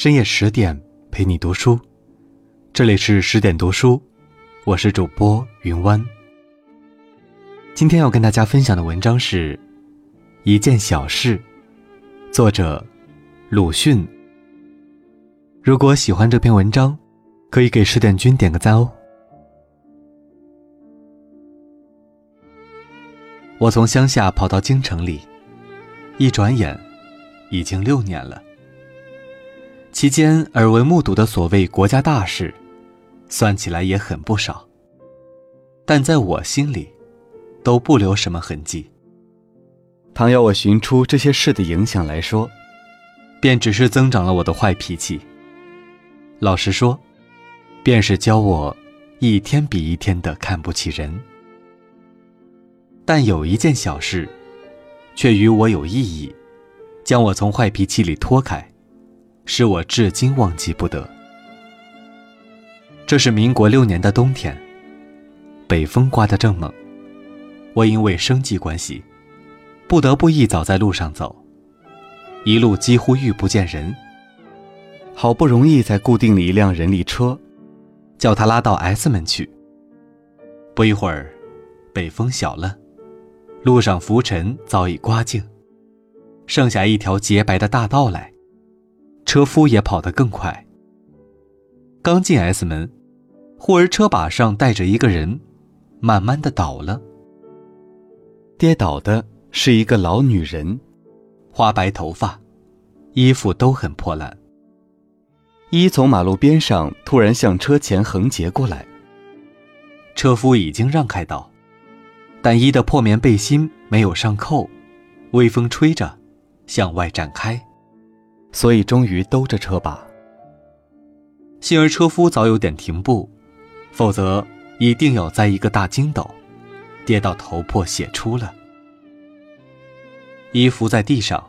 深夜十点陪你读书，这里是十点读书，我是主播云湾。今天要跟大家分享的文章是《一件小事》，作者鲁迅。如果喜欢这篇文章，可以给十点君点个赞哦。我从乡下跑到京城里，一转眼，已经六年了。期间耳闻目睹的所谓国家大事，算起来也很不少。但在我心里，都不留什么痕迹。倘要我寻出这些事的影响来说，便只是增长了我的坏脾气。老实说，便是教我一天比一天的看不起人。但有一件小事，却与我有意义，将我从坏脾气里拖开，使我至今忘记不得。这是民国六年的冬天，北风刮得正猛，我因为生计关系，不得不一早在路上走，一路几乎遇不见人。好不容易才固定了一辆人力车，叫他拉到 S 门去。不一会儿，北风小了。路上浮尘早已刮净，剩下一条洁白的大道来。车夫也跑得更快。刚进 S 门，忽而车把上带着一个人，慢慢的倒了。跌倒的是一个老女人，花白头发，衣服都很破烂。一从马路边上突然向车前横截过来，车夫已经让开道。但一的破棉背心没有上扣，微风吹着，向外展开，所以终于兜着车把。幸而车夫早有点停步，否则一定要栽一个大筋斗，跌到头破血出了。衣服在地上，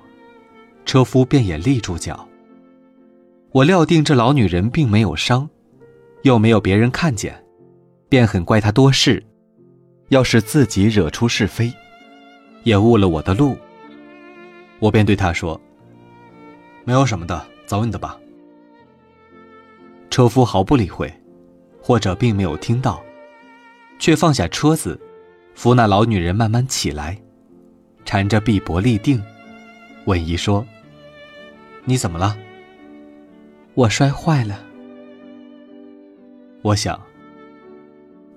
车夫便也立住脚。我料定这老女人并没有伤，又没有别人看见，便很怪她多事。要是自己惹出是非，也误了我的路，我便对他说：“没有什么的，走你的吧。”车夫毫不理会，或者并没有听到，却放下车子，扶那老女人慢慢起来，缠着臂膊立定，问一说：“你怎么了？”我摔坏了。我想。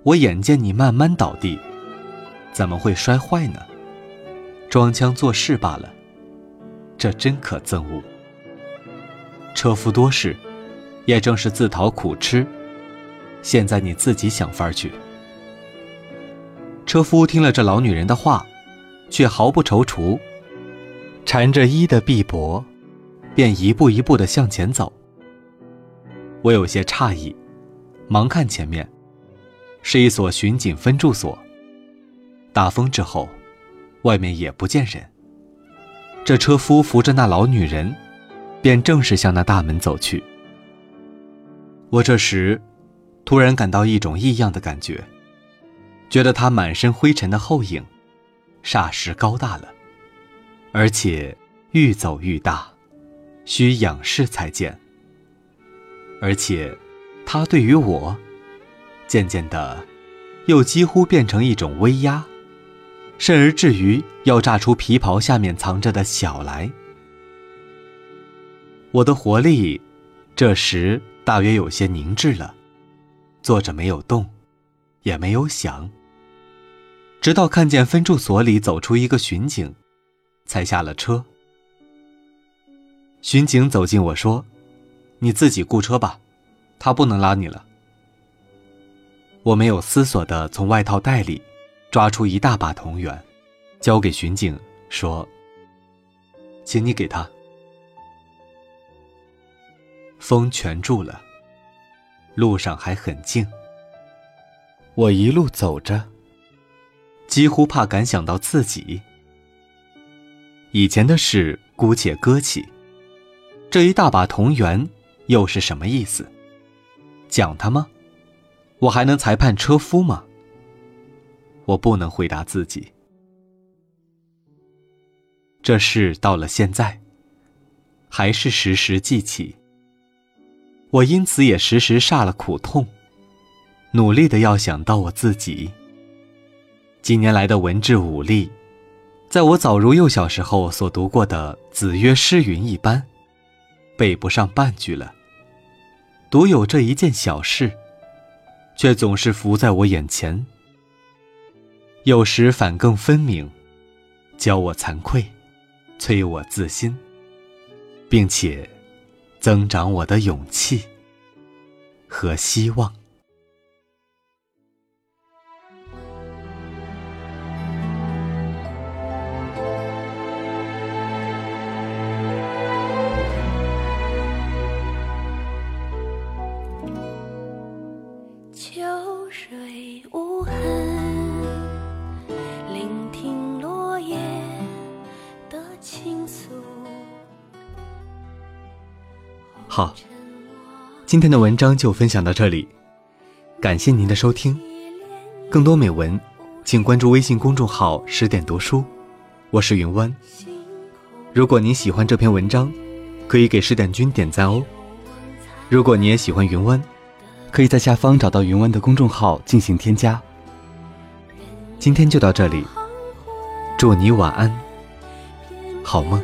我眼见你慢慢倒地，怎么会摔坏呢？装腔作势罢了，这真可憎恶。车夫多事，也正是自讨苦吃。现在你自己想法去。车夫听了这老女人的话，却毫不踌躇，缠着衣的臂膊，便一步一步的向前走。我有些诧异，忙看前面。是一所巡警分驻所。大风之后，外面也不见人。这车夫扶着那老女人，便正式向那大门走去。我这时，突然感到一种异样的感觉，觉得他满身灰尘的后影，霎时高大了，而且愈走愈大，需仰视才见。而且，他对于我。渐渐的，又几乎变成一种威压，甚而至于要炸出皮袍下面藏着的小来。我的活力，这时大约有些凝滞了，坐着没有动，也没有想。直到看见分驻所里走出一个巡警，才下了车。巡警走近我说：“你自己雇车吧，他不能拉你了。”我没有思索的从外套袋里抓出一大把铜元，交给巡警，说：“请你给他。”风全住了，路上还很静。我一路走着，几乎怕敢想到自己以前的事，姑且搁起。这一大把同源又是什么意思？讲他吗？我还能裁判车夫吗？我不能回答自己。这事到了现在，还是时时记起，我因此也时时煞了苦痛，努力的要想到我自己。几年来的文治武力，在我早如幼小时候所读过的《子曰诗云》一般，背不上半句了。独有这一件小事，却总是浮在我眼前。有时反更分明，教我惭愧，催我自新，并且增长我的勇气和希望。秋水无好，今天的文章就分享到这里，感谢您的收听。更多美文，请关注微信公众号“十点读书”，我是云湾。如果您喜欢这篇文章，可以给十点君点赞哦。如果你也喜欢云湾，可以在下方找到云湾的公众号进行添加。今天就到这里，祝你晚安，好梦。